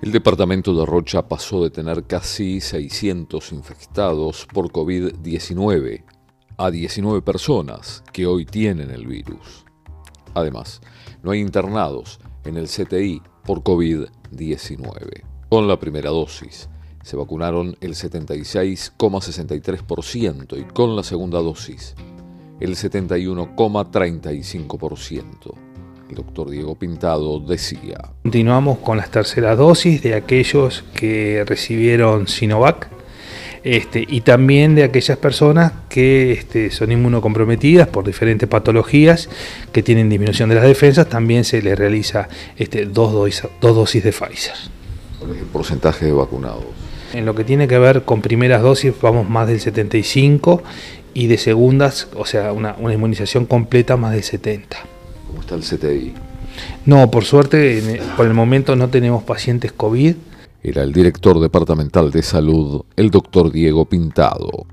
El departamento de Rocha pasó de tener casi 600 infectados por COVID-19 a 19 personas que hoy tienen el virus. Además, no hay internados en el CTI por COVID-19. Con la primera dosis se vacunaron el 76,63% y con la segunda dosis el 71,35%. El doctor Diego Pintado decía. Continuamos con las terceras dosis de aquellos que recibieron Sinovac este, y también de aquellas personas que este, son inmunocomprometidas por diferentes patologías que tienen disminución de las defensas, también se les realiza este, dos, dosis, dos dosis de Pfizer. ¿Cuál es el porcentaje de vacunados? En lo que tiene que ver con primeras dosis vamos más del 75 y de segundas, o sea, una, una inmunización completa más del 70 está el CTI? No, por suerte, por el momento no tenemos pacientes COVID. Era el director departamental de salud, el doctor Diego Pintado.